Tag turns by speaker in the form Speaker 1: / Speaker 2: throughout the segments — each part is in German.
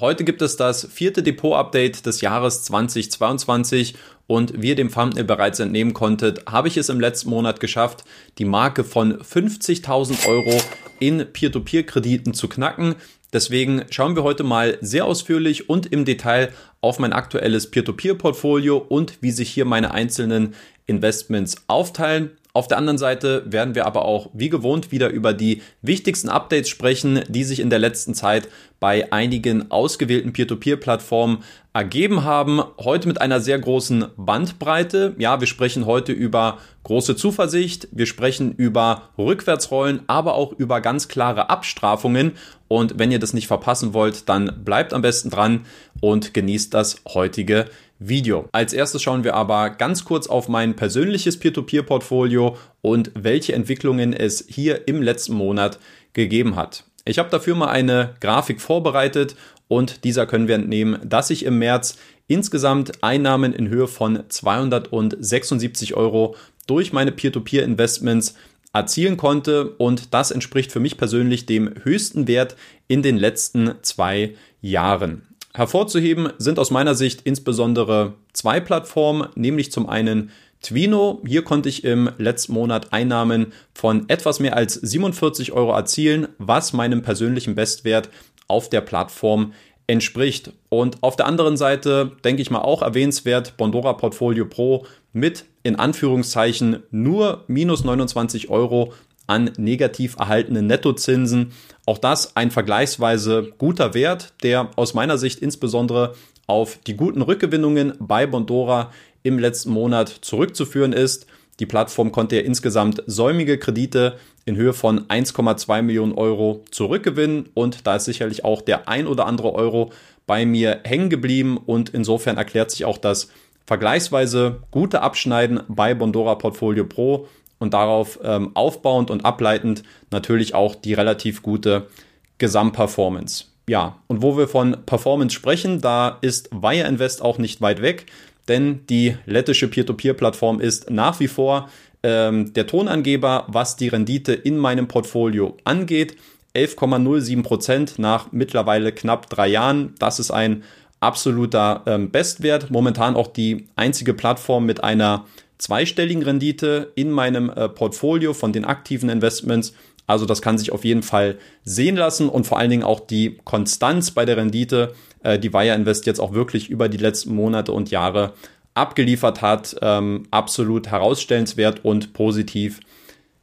Speaker 1: Heute gibt es das vierte Depot-Update des Jahres 2022 und wie ihr dem Thumbnail bereits entnehmen konntet, habe ich es im letzten Monat geschafft, die Marke von 50.000 Euro in Peer-to-Peer-Krediten zu knacken. Deswegen schauen wir heute mal sehr ausführlich und im Detail auf mein aktuelles Peer-to-Peer-Portfolio und wie sich hier meine einzelnen Investments aufteilen. Auf der anderen Seite werden wir aber auch wie gewohnt wieder über die wichtigsten Updates sprechen, die sich in der letzten Zeit bei einigen ausgewählten Peer-to-Peer-Plattformen ergeben haben. Heute mit einer sehr großen Bandbreite. Ja, wir sprechen heute über große Zuversicht, wir sprechen über Rückwärtsrollen, aber auch über ganz klare Abstrafungen. Und wenn ihr das nicht verpassen wollt, dann bleibt am besten dran und genießt das heutige Video. Als erstes schauen wir aber ganz kurz auf mein persönliches Peer-to-Peer-Portfolio und welche Entwicklungen es hier im letzten Monat gegeben hat. Ich habe dafür mal eine Grafik vorbereitet und dieser können wir entnehmen, dass ich im März insgesamt Einnahmen in Höhe von 276 Euro durch meine Peer-to-Peer-Investments erzielen konnte und das entspricht für mich persönlich dem höchsten Wert in den letzten zwei Jahren. Hervorzuheben sind aus meiner Sicht insbesondere zwei Plattformen, nämlich zum einen Twino. Hier konnte ich im letzten Monat Einnahmen von etwas mehr als 47 Euro erzielen, was meinem persönlichen Bestwert auf der Plattform entspricht. Und auf der anderen Seite denke ich mal auch erwähnenswert Bondora Portfolio Pro mit in Anführungszeichen nur minus 29 Euro an negativ erhaltenen Nettozinsen. Auch das ein vergleichsweise guter Wert, der aus meiner Sicht insbesondere auf die guten Rückgewinnungen bei Bondora im letzten Monat zurückzuführen ist. Die Plattform konnte ja insgesamt säumige Kredite in Höhe von 1,2 Millionen Euro zurückgewinnen und da ist sicherlich auch der ein oder andere Euro bei mir hängen geblieben und insofern erklärt sich auch das vergleichsweise gute Abschneiden bei Bondora Portfolio Pro und darauf ähm, aufbauend und ableitend natürlich auch die relativ gute Gesamtperformance. Ja, und wo wir von Performance sprechen, da ist Wire Invest auch nicht weit weg, denn die lettische Peer-to-Peer-Plattform ist nach wie vor ähm, der Tonangeber, was die Rendite in meinem Portfolio angeht. 11,07 Prozent nach mittlerweile knapp drei Jahren. Das ist ein absoluter ähm, Bestwert. Momentan auch die einzige Plattform mit einer zweistelligen Rendite in meinem äh, Portfolio von den aktiven Investments. Also das kann sich auf jeden Fall sehen lassen und vor allen Dingen auch die Konstanz bei der Rendite, äh, die Wire Invest jetzt auch wirklich über die letzten Monate und Jahre abgeliefert hat, ähm, absolut herausstellenswert und positiv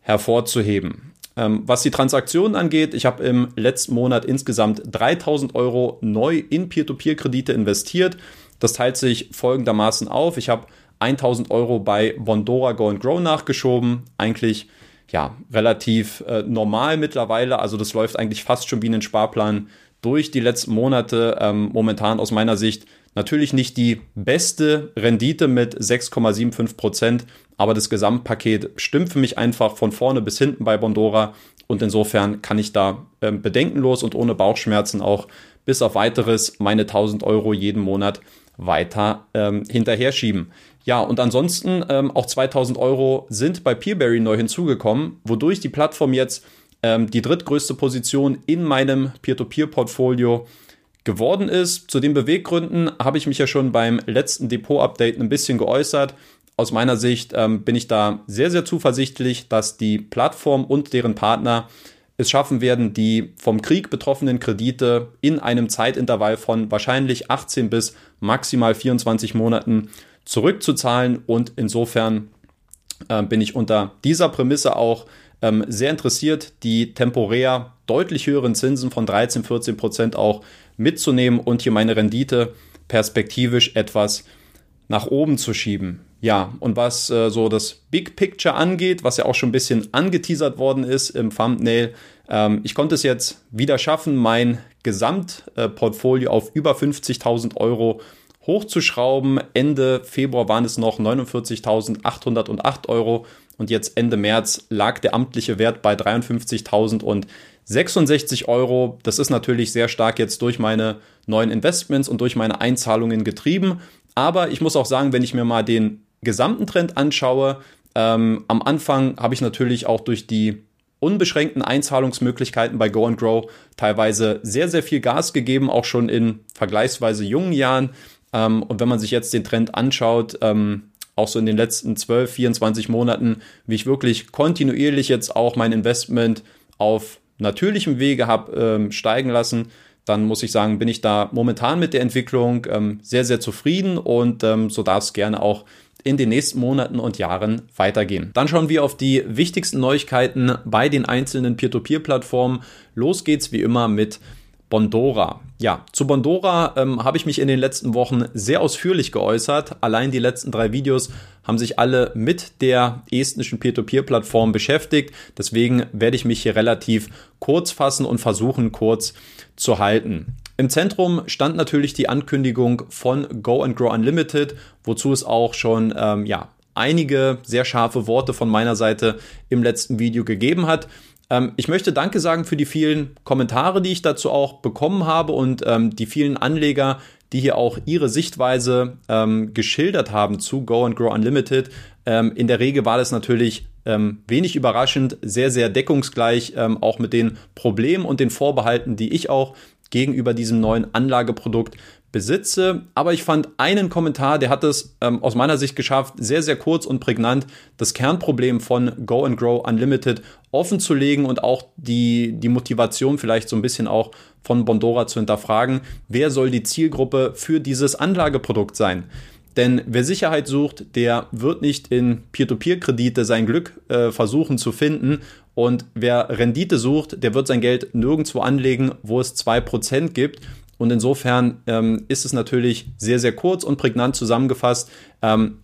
Speaker 1: hervorzuheben. Ähm, was die Transaktionen angeht, ich habe im letzten Monat insgesamt 3000 Euro neu in Peer-to-Peer-Kredite investiert. Das teilt sich folgendermaßen auf. Ich habe 1000 Euro bei Bondora Go and Grow nachgeschoben. Eigentlich ja relativ äh, normal mittlerweile. Also das läuft eigentlich fast schon wie ein Sparplan durch die letzten Monate. Ähm, momentan aus meiner Sicht natürlich nicht die beste Rendite mit 6,75 Prozent, aber das Gesamtpaket stimmt für mich einfach von vorne bis hinten bei Bondora. Und insofern kann ich da ähm, bedenkenlos und ohne Bauchschmerzen auch bis auf weiteres meine 1000 Euro jeden Monat weiter ähm, hinterher schieben. Ja, und ansonsten ähm, auch 2000 Euro sind bei Peerberry neu hinzugekommen, wodurch die Plattform jetzt ähm, die drittgrößte Position in meinem Peer-to-Peer-Portfolio geworden ist. Zu den Beweggründen habe ich mich ja schon beim letzten Depot-Update ein bisschen geäußert. Aus meiner Sicht ähm, bin ich da sehr, sehr zuversichtlich, dass die Plattform und deren Partner es schaffen werden, die vom Krieg betroffenen Kredite in einem Zeitintervall von wahrscheinlich 18 bis maximal 24 Monaten zurückzuzahlen. Und insofern äh, bin ich unter dieser Prämisse auch ähm, sehr interessiert, die temporär deutlich höheren Zinsen von 13, 14 Prozent auch mitzunehmen und hier meine Rendite perspektivisch etwas nach oben zu schieben. Ja, und was äh, so das Big Picture angeht, was ja auch schon ein bisschen angeteasert worden ist im Thumbnail, ähm, ich konnte es jetzt wieder schaffen, mein Gesamtportfolio auf über 50.000 Euro hochzuschrauben. Ende Februar waren es noch 49.808 Euro und jetzt Ende März lag der amtliche Wert bei 53.066 Euro. Das ist natürlich sehr stark jetzt durch meine neuen Investments und durch meine Einzahlungen getrieben. Aber ich muss auch sagen, wenn ich mir mal den gesamten Trend anschaue, ähm, am Anfang habe ich natürlich auch durch die unbeschränkten Einzahlungsmöglichkeiten bei Go and Grow teilweise sehr, sehr viel Gas gegeben, auch schon in vergleichsweise jungen Jahren. Ähm, und wenn man sich jetzt den Trend anschaut, ähm, auch so in den letzten 12, 24 Monaten, wie ich wirklich kontinuierlich jetzt auch mein Investment auf natürlichem Wege habe ähm, steigen lassen, dann muss ich sagen, bin ich da momentan mit der Entwicklung ähm, sehr, sehr zufrieden und ähm, so darf es gerne auch in den nächsten Monaten und Jahren weitergehen. Dann schauen wir auf die wichtigsten Neuigkeiten bei den einzelnen Peer-to-Peer-Plattformen. Los geht's wie immer mit Bondora. Ja, zu Bondora ähm, habe ich mich in den letzten Wochen sehr ausführlich geäußert. Allein die letzten drei Videos haben sich alle mit der estnischen Peer-to-Peer-Plattform beschäftigt. Deswegen werde ich mich hier relativ kurz fassen und versuchen, kurz zu halten. Im Zentrum stand natürlich die Ankündigung von Go and Grow Unlimited, wozu es auch schon ähm, ja, einige sehr scharfe Worte von meiner Seite im letzten Video gegeben hat. Ähm, ich möchte Danke sagen für die vielen Kommentare, die ich dazu auch bekommen habe und ähm, die vielen Anleger, die hier auch ihre Sichtweise ähm, geschildert haben zu Go and Grow Unlimited. Ähm, in der Regel war das natürlich ähm, wenig überraschend, sehr, sehr deckungsgleich, ähm, auch mit den Problemen und den Vorbehalten, die ich auch gegenüber diesem neuen Anlageprodukt besitze. Aber ich fand einen Kommentar, der hat es ähm, aus meiner Sicht geschafft, sehr, sehr kurz und prägnant das Kernproblem von Go and Grow Unlimited offen zu legen und auch die, die Motivation vielleicht so ein bisschen auch von Bondora zu hinterfragen. Wer soll die Zielgruppe für dieses Anlageprodukt sein? Denn wer Sicherheit sucht, der wird nicht in Peer-to-Peer-Kredite sein Glück äh, versuchen zu finden. Und wer Rendite sucht, der wird sein Geld nirgendwo anlegen, wo es 2% gibt. Und insofern ähm, ist es natürlich sehr, sehr kurz und prägnant zusammengefasst. Ähm,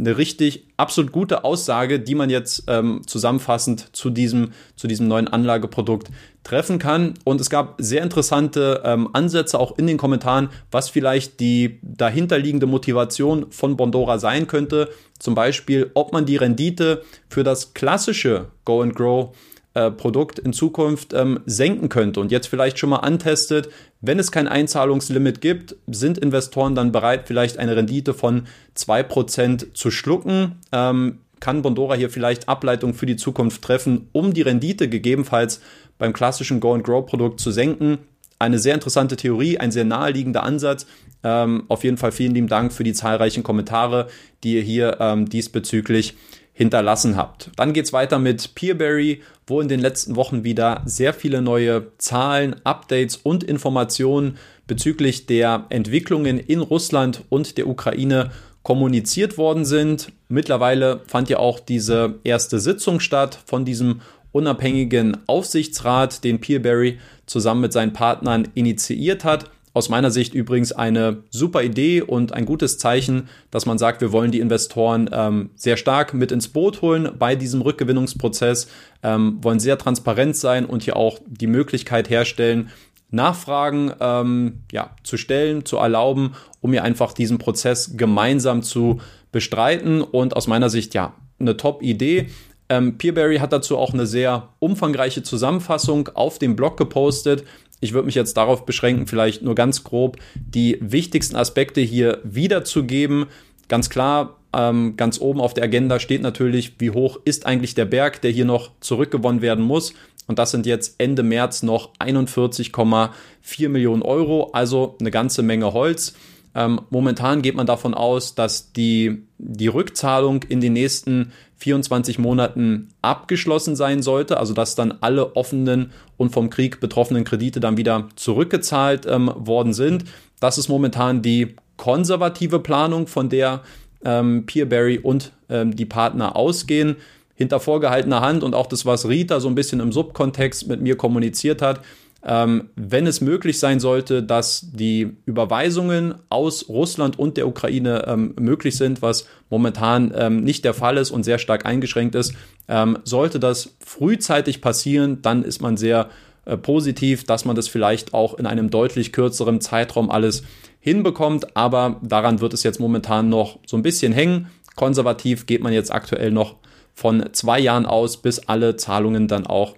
Speaker 1: eine richtig absolut gute Aussage, die man jetzt ähm, zusammenfassend zu diesem, zu diesem neuen Anlageprodukt treffen kann. Und es gab sehr interessante ähm, Ansätze auch in den Kommentaren, was vielleicht die dahinterliegende Motivation von Bondora sein könnte. Zum Beispiel, ob man die Rendite für das klassische Go and Grow äh, Produkt in Zukunft ähm, senken könnte und jetzt vielleicht schon mal antestet, wenn es kein Einzahlungslimit gibt, sind Investoren dann bereit, vielleicht eine Rendite von 2% zu schlucken. Ähm, kann Bondora hier vielleicht Ableitungen für die Zukunft treffen, um die Rendite gegebenenfalls beim klassischen Go-and-Grow-Produkt zu senken? Eine sehr interessante Theorie, ein sehr naheliegender Ansatz. Ähm, auf jeden Fall vielen lieben Dank für die zahlreichen Kommentare, die ihr hier ähm, diesbezüglich hinterlassen habt. Dann geht's weiter mit Peerberry, wo in den letzten Wochen wieder sehr viele neue Zahlen, Updates und Informationen bezüglich der Entwicklungen in Russland und der Ukraine kommuniziert worden sind. Mittlerweile fand ja auch diese erste Sitzung statt von diesem unabhängigen Aufsichtsrat, den Peerberry zusammen mit seinen Partnern initiiert hat. Aus meiner Sicht übrigens eine super Idee und ein gutes Zeichen, dass man sagt, wir wollen die Investoren ähm, sehr stark mit ins Boot holen bei diesem Rückgewinnungsprozess, ähm, wollen sehr transparent sein und hier auch die Möglichkeit herstellen, Nachfragen ähm, ja, zu stellen, zu erlauben, um hier einfach diesen Prozess gemeinsam zu bestreiten. Und aus meiner Sicht ja eine Top-Idee. Ähm, Peerberry hat dazu auch eine sehr umfangreiche Zusammenfassung auf dem Blog gepostet. Ich würde mich jetzt darauf beschränken, vielleicht nur ganz grob die wichtigsten Aspekte hier wiederzugeben. Ganz klar, ähm, ganz oben auf der Agenda steht natürlich, wie hoch ist eigentlich der Berg, der hier noch zurückgewonnen werden muss. Und das sind jetzt Ende März noch 41,4 Millionen Euro, also eine ganze Menge Holz. Ähm, momentan geht man davon aus, dass die, die Rückzahlung in den nächsten 24 Monaten abgeschlossen sein sollte, also dass dann alle offenen und vom Krieg betroffenen Kredite dann wieder zurückgezahlt ähm, worden sind. Das ist momentan die konservative Planung, von der ähm, Peerberry und ähm, die Partner ausgehen. Hinter vorgehaltener Hand und auch das, was Rita so ein bisschen im Subkontext mit mir kommuniziert hat, ähm, wenn es möglich sein sollte, dass die Überweisungen aus Russland und der Ukraine ähm, möglich sind, was momentan ähm, nicht der Fall ist und sehr stark eingeschränkt ist, ähm, sollte das frühzeitig passieren, dann ist man sehr äh, positiv, dass man das vielleicht auch in einem deutlich kürzeren Zeitraum alles hinbekommt. Aber daran wird es jetzt momentan noch so ein bisschen hängen. Konservativ geht man jetzt aktuell noch von zwei Jahren aus, bis alle Zahlungen dann auch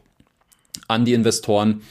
Speaker 1: an die Investoren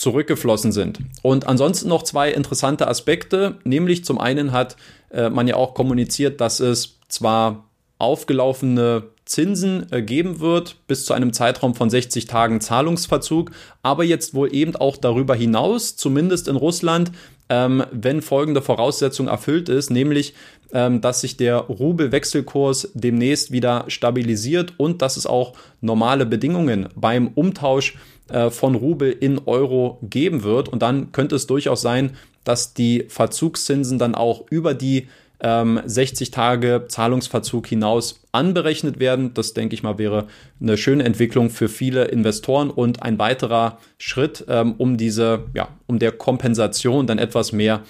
Speaker 1: zurückgeflossen sind. Und ansonsten noch zwei interessante Aspekte, nämlich zum einen hat äh, man ja auch kommuniziert, dass es zwar aufgelaufene Zinsen äh, geben wird, bis zu einem Zeitraum von 60 Tagen Zahlungsverzug, aber jetzt wohl eben auch darüber hinaus, zumindest in Russland, ähm, wenn folgende Voraussetzung erfüllt ist, nämlich ähm, dass sich der Rubelwechselkurs demnächst wieder stabilisiert und dass es auch normale Bedingungen beim Umtausch äh, von Rubel in Euro geben wird. Und dann könnte es durchaus sein, dass die Verzugszinsen dann auch über die ähm, 60 Tage Zahlungsverzug hinaus anberechnet werden. Das denke ich mal wäre eine schöne Entwicklung für viele Investoren und ein weiterer Schritt, ähm, um diese, ja, um der Kompensation dann etwas mehr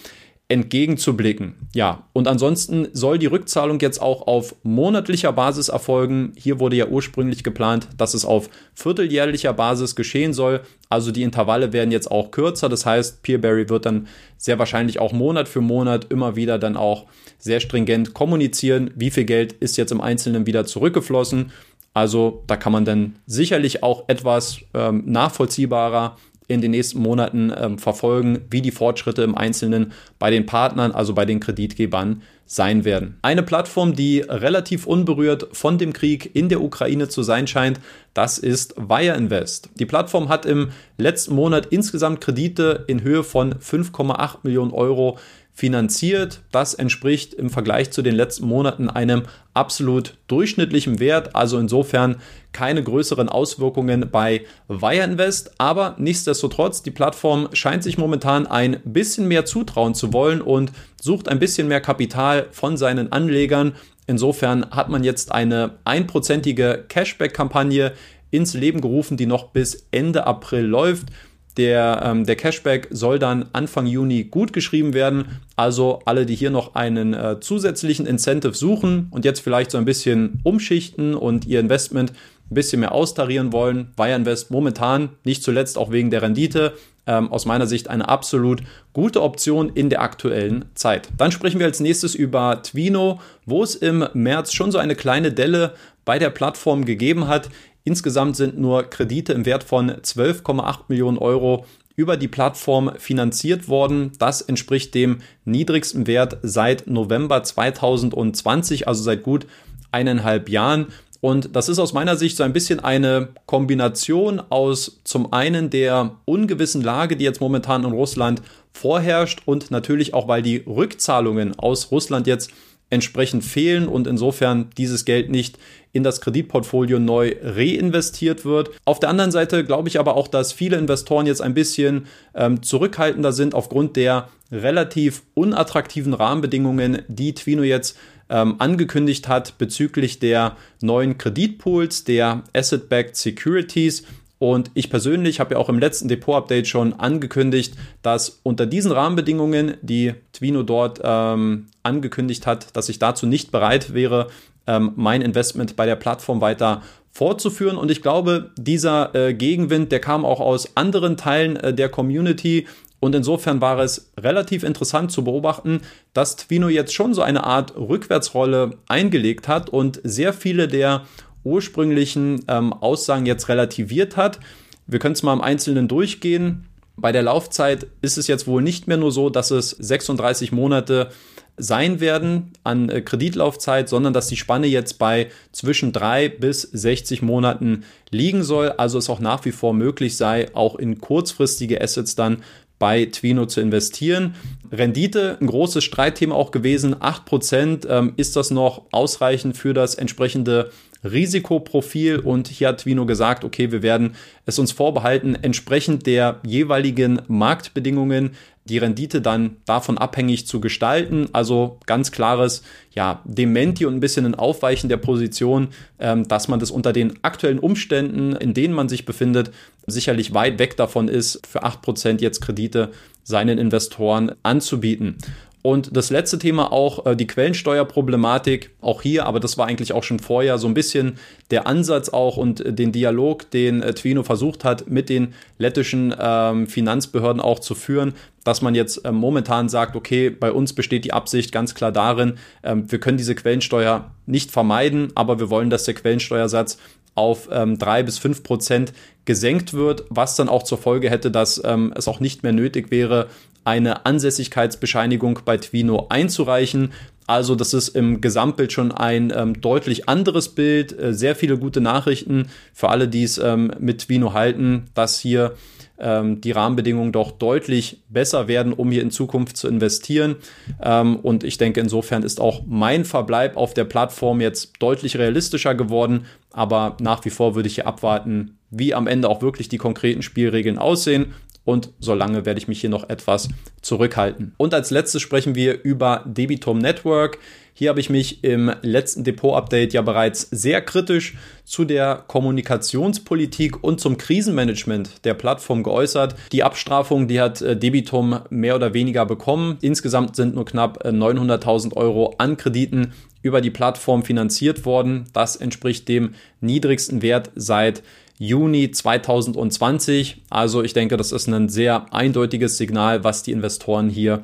Speaker 1: entgegenzublicken. Ja, und ansonsten soll die Rückzahlung jetzt auch auf monatlicher Basis erfolgen. Hier wurde ja ursprünglich geplant, dass es auf vierteljährlicher Basis geschehen soll. Also die Intervalle werden jetzt auch kürzer. Das heißt, Peerberry wird dann sehr wahrscheinlich auch Monat für Monat immer wieder dann auch sehr stringent kommunizieren, wie viel Geld ist jetzt im Einzelnen wieder zurückgeflossen. Also da kann man dann sicherlich auch etwas ähm, nachvollziehbarer in den nächsten Monaten ähm, verfolgen, wie die Fortschritte im Einzelnen bei den Partnern, also bei den Kreditgebern, sein werden. Eine Plattform, die relativ unberührt von dem Krieg in der Ukraine zu sein scheint, das ist Wire Invest. Die Plattform hat im letzten Monat insgesamt Kredite in Höhe von 5,8 Millionen Euro finanziert. Das entspricht im Vergleich zu den letzten Monaten einem absolut durchschnittlichen Wert. Also insofern keine größeren Auswirkungen bei Wire Invest. Aber nichtsdestotrotz, die Plattform scheint sich momentan ein bisschen mehr zutrauen zu wollen und sucht ein bisschen mehr Kapital von seinen Anlegern. Insofern hat man jetzt eine einprozentige Cashback-Kampagne ins Leben gerufen, die noch bis Ende April läuft. Der, ähm, der Cashback soll dann Anfang Juni gut geschrieben werden. Also alle, die hier noch einen äh, zusätzlichen Incentive suchen und jetzt vielleicht so ein bisschen umschichten und ihr Investment ein bisschen mehr austarieren wollen. Wire Invest momentan, nicht zuletzt auch wegen der Rendite, ähm, aus meiner Sicht eine absolut gute Option in der aktuellen Zeit. Dann sprechen wir als nächstes über Twino, wo es im März schon so eine kleine Delle bei der Plattform gegeben hat. Insgesamt sind nur Kredite im Wert von 12,8 Millionen Euro über die Plattform finanziert worden. Das entspricht dem niedrigsten Wert seit November 2020, also seit gut eineinhalb Jahren. Und das ist aus meiner Sicht so ein bisschen eine Kombination aus zum einen der ungewissen Lage, die jetzt momentan in Russland vorherrscht und natürlich auch, weil die Rückzahlungen aus Russland jetzt entsprechend fehlen und insofern dieses Geld nicht in das Kreditportfolio neu reinvestiert wird. Auf der anderen Seite glaube ich aber auch, dass viele Investoren jetzt ein bisschen ähm, zurückhaltender sind aufgrund der relativ unattraktiven Rahmenbedingungen, die Twino jetzt ähm, angekündigt hat bezüglich der neuen Kreditpools, der Asset-Backed Securities. Und ich persönlich habe ja auch im letzten Depot-Update schon angekündigt, dass unter diesen Rahmenbedingungen, die Twino dort ähm, angekündigt hat, dass ich dazu nicht bereit wäre, ähm, mein Investment bei der Plattform weiter fortzuführen. Und ich glaube, dieser äh, Gegenwind, der kam auch aus anderen Teilen äh, der Community. Und insofern war es relativ interessant zu beobachten, dass Twino jetzt schon so eine Art Rückwärtsrolle eingelegt hat und sehr viele der ursprünglichen ähm, Aussagen jetzt relativiert hat. Wir können es mal im Einzelnen durchgehen. Bei der Laufzeit ist es jetzt wohl nicht mehr nur so, dass es 36 Monate sein werden an äh, Kreditlaufzeit, sondern dass die Spanne jetzt bei zwischen drei bis 60 Monaten liegen soll. Also es auch nach wie vor möglich sei, auch in kurzfristige Assets dann bei Twino zu investieren. Rendite, ein großes Streitthema auch gewesen. 8% ähm, ist das noch ausreichend für das entsprechende Risikoprofil und hier hat Twino gesagt, okay, wir werden es uns vorbehalten, entsprechend der jeweiligen Marktbedingungen die Rendite dann davon abhängig zu gestalten. Also ganz klares, ja, Dementi und ein bisschen ein Aufweichen der Position, ähm, dass man das unter den aktuellen Umständen, in denen man sich befindet, sicherlich weit weg davon ist, für 8% jetzt Kredite seinen Investoren anzubieten. Und das letzte Thema auch äh, die Quellensteuerproblematik, auch hier, aber das war eigentlich auch schon vorher so ein bisschen der Ansatz auch und äh, den Dialog, den äh, Twino versucht hat, mit den lettischen ähm, Finanzbehörden auch zu führen, dass man jetzt äh, momentan sagt, okay, bei uns besteht die Absicht ganz klar darin, ähm, wir können diese Quellensteuer nicht vermeiden, aber wir wollen, dass der Quellensteuersatz auf ähm, drei bis fünf Prozent gesenkt wird, was dann auch zur Folge hätte, dass ähm, es auch nicht mehr nötig wäre, eine Ansässigkeitsbescheinigung bei Twino einzureichen. Also das ist im Gesamtbild schon ein ähm, deutlich anderes Bild, äh, sehr viele gute Nachrichten für alle, die es ähm, mit Twino halten, dass hier ähm, die Rahmenbedingungen doch deutlich besser werden, um hier in Zukunft zu investieren. Ähm, und ich denke, insofern ist auch mein Verbleib auf der Plattform jetzt deutlich realistischer geworden. Aber nach wie vor würde ich hier abwarten, wie am Ende auch wirklich die konkreten Spielregeln aussehen und solange werde ich mich hier noch etwas zurückhalten. Und als letztes sprechen wir über Debitum Network. Hier habe ich mich im letzten Depot-Update ja bereits sehr kritisch zu der Kommunikationspolitik und zum Krisenmanagement der Plattform geäußert. Die Abstrafung, die hat äh, Debitum mehr oder weniger bekommen. Insgesamt sind nur knapp 900.000 äh, Euro an Krediten über die Plattform finanziert worden. Das entspricht dem niedrigsten Wert seit Juni 2020. Also ich denke, das ist ein sehr eindeutiges Signal, was die Investoren hier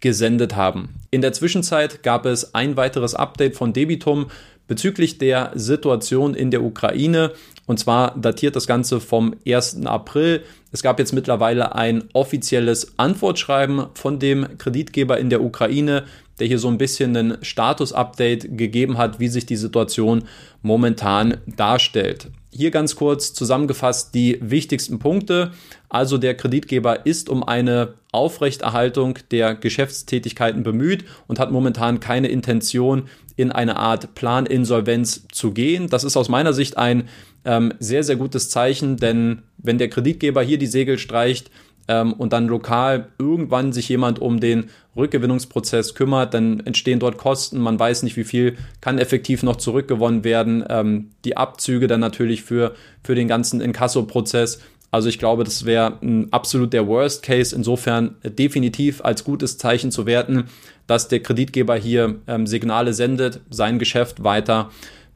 Speaker 1: gesendet haben. In der Zwischenzeit gab es ein weiteres Update von Debitum bezüglich der Situation in der Ukraine. Und zwar datiert das Ganze vom 1. April. Es gab jetzt mittlerweile ein offizielles Antwortschreiben von dem Kreditgeber in der Ukraine, der hier so ein bisschen ein Status-Update gegeben hat, wie sich die Situation momentan darstellt. Hier ganz kurz zusammengefasst die wichtigsten Punkte. Also der Kreditgeber ist um eine Aufrechterhaltung der Geschäftstätigkeiten bemüht und hat momentan keine Intention, in eine Art Planinsolvenz zu gehen. Das ist aus meiner Sicht ein ähm, sehr, sehr gutes Zeichen, denn wenn der Kreditgeber hier die Segel streicht, ähm, und dann lokal irgendwann sich jemand um den Rückgewinnungsprozess kümmert, dann entstehen dort Kosten, man weiß nicht, wie viel kann effektiv noch zurückgewonnen werden, ähm, die Abzüge dann natürlich für, für den ganzen Inkasso-Prozess. Also ich glaube, das wäre absolut der Worst Case. Insofern definitiv als gutes Zeichen zu werten, dass der Kreditgeber hier ähm, Signale sendet, sein Geschäft weiter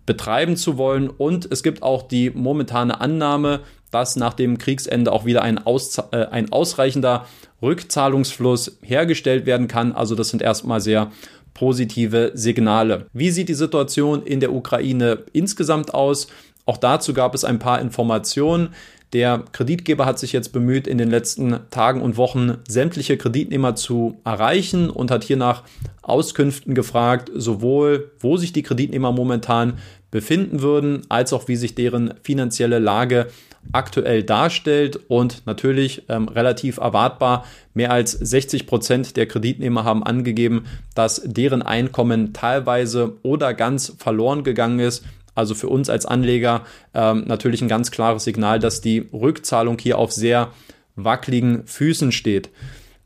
Speaker 1: betreiben zu wollen. Und es gibt auch die momentane Annahme, dass nach dem Kriegsende auch wieder ein, Aus, äh, ein ausreichender Rückzahlungsfluss hergestellt werden kann. Also das sind erstmal sehr positive Signale. Wie sieht die Situation in der Ukraine insgesamt aus? Auch dazu gab es ein paar Informationen. Der Kreditgeber hat sich jetzt bemüht, in den letzten Tagen und Wochen sämtliche Kreditnehmer zu erreichen und hat hier nach Auskünften gefragt, sowohl wo sich die Kreditnehmer momentan befinden würden, als auch wie sich deren finanzielle Lage aktuell darstellt und natürlich ähm, relativ erwartbar. Mehr als 60 Prozent der Kreditnehmer haben angegeben, dass deren Einkommen teilweise oder ganz verloren gegangen ist. Also für uns als Anleger ähm, natürlich ein ganz klares Signal, dass die Rückzahlung hier auf sehr wackeligen Füßen steht.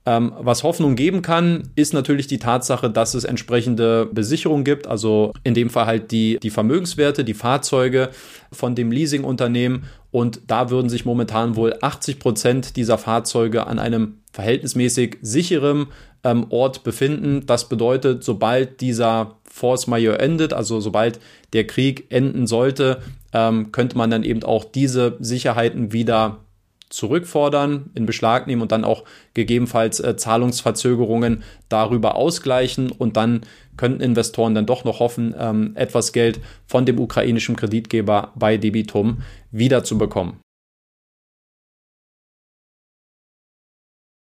Speaker 1: Ähm, was Hoffnung geben kann, ist natürlich die Tatsache, dass es entsprechende Besicherungen gibt, also in dem Fall halt die, die Vermögenswerte, die Fahrzeuge von dem Leasingunternehmen und da würden sich momentan wohl 80 Prozent dieser Fahrzeuge an einem verhältnismäßig sicheren ähm, Ort befinden. Das bedeutet, sobald dieser Force Majeure endet, also sobald der Krieg enden sollte, ähm, könnte man dann eben auch diese Sicherheiten wieder zurückfordern, in Beschlag nehmen und dann auch gegebenenfalls äh, Zahlungsverzögerungen darüber ausgleichen und dann könnten Investoren dann doch noch hoffen, ähm, etwas Geld von dem ukrainischen Kreditgeber bei Debitum wiederzubekommen.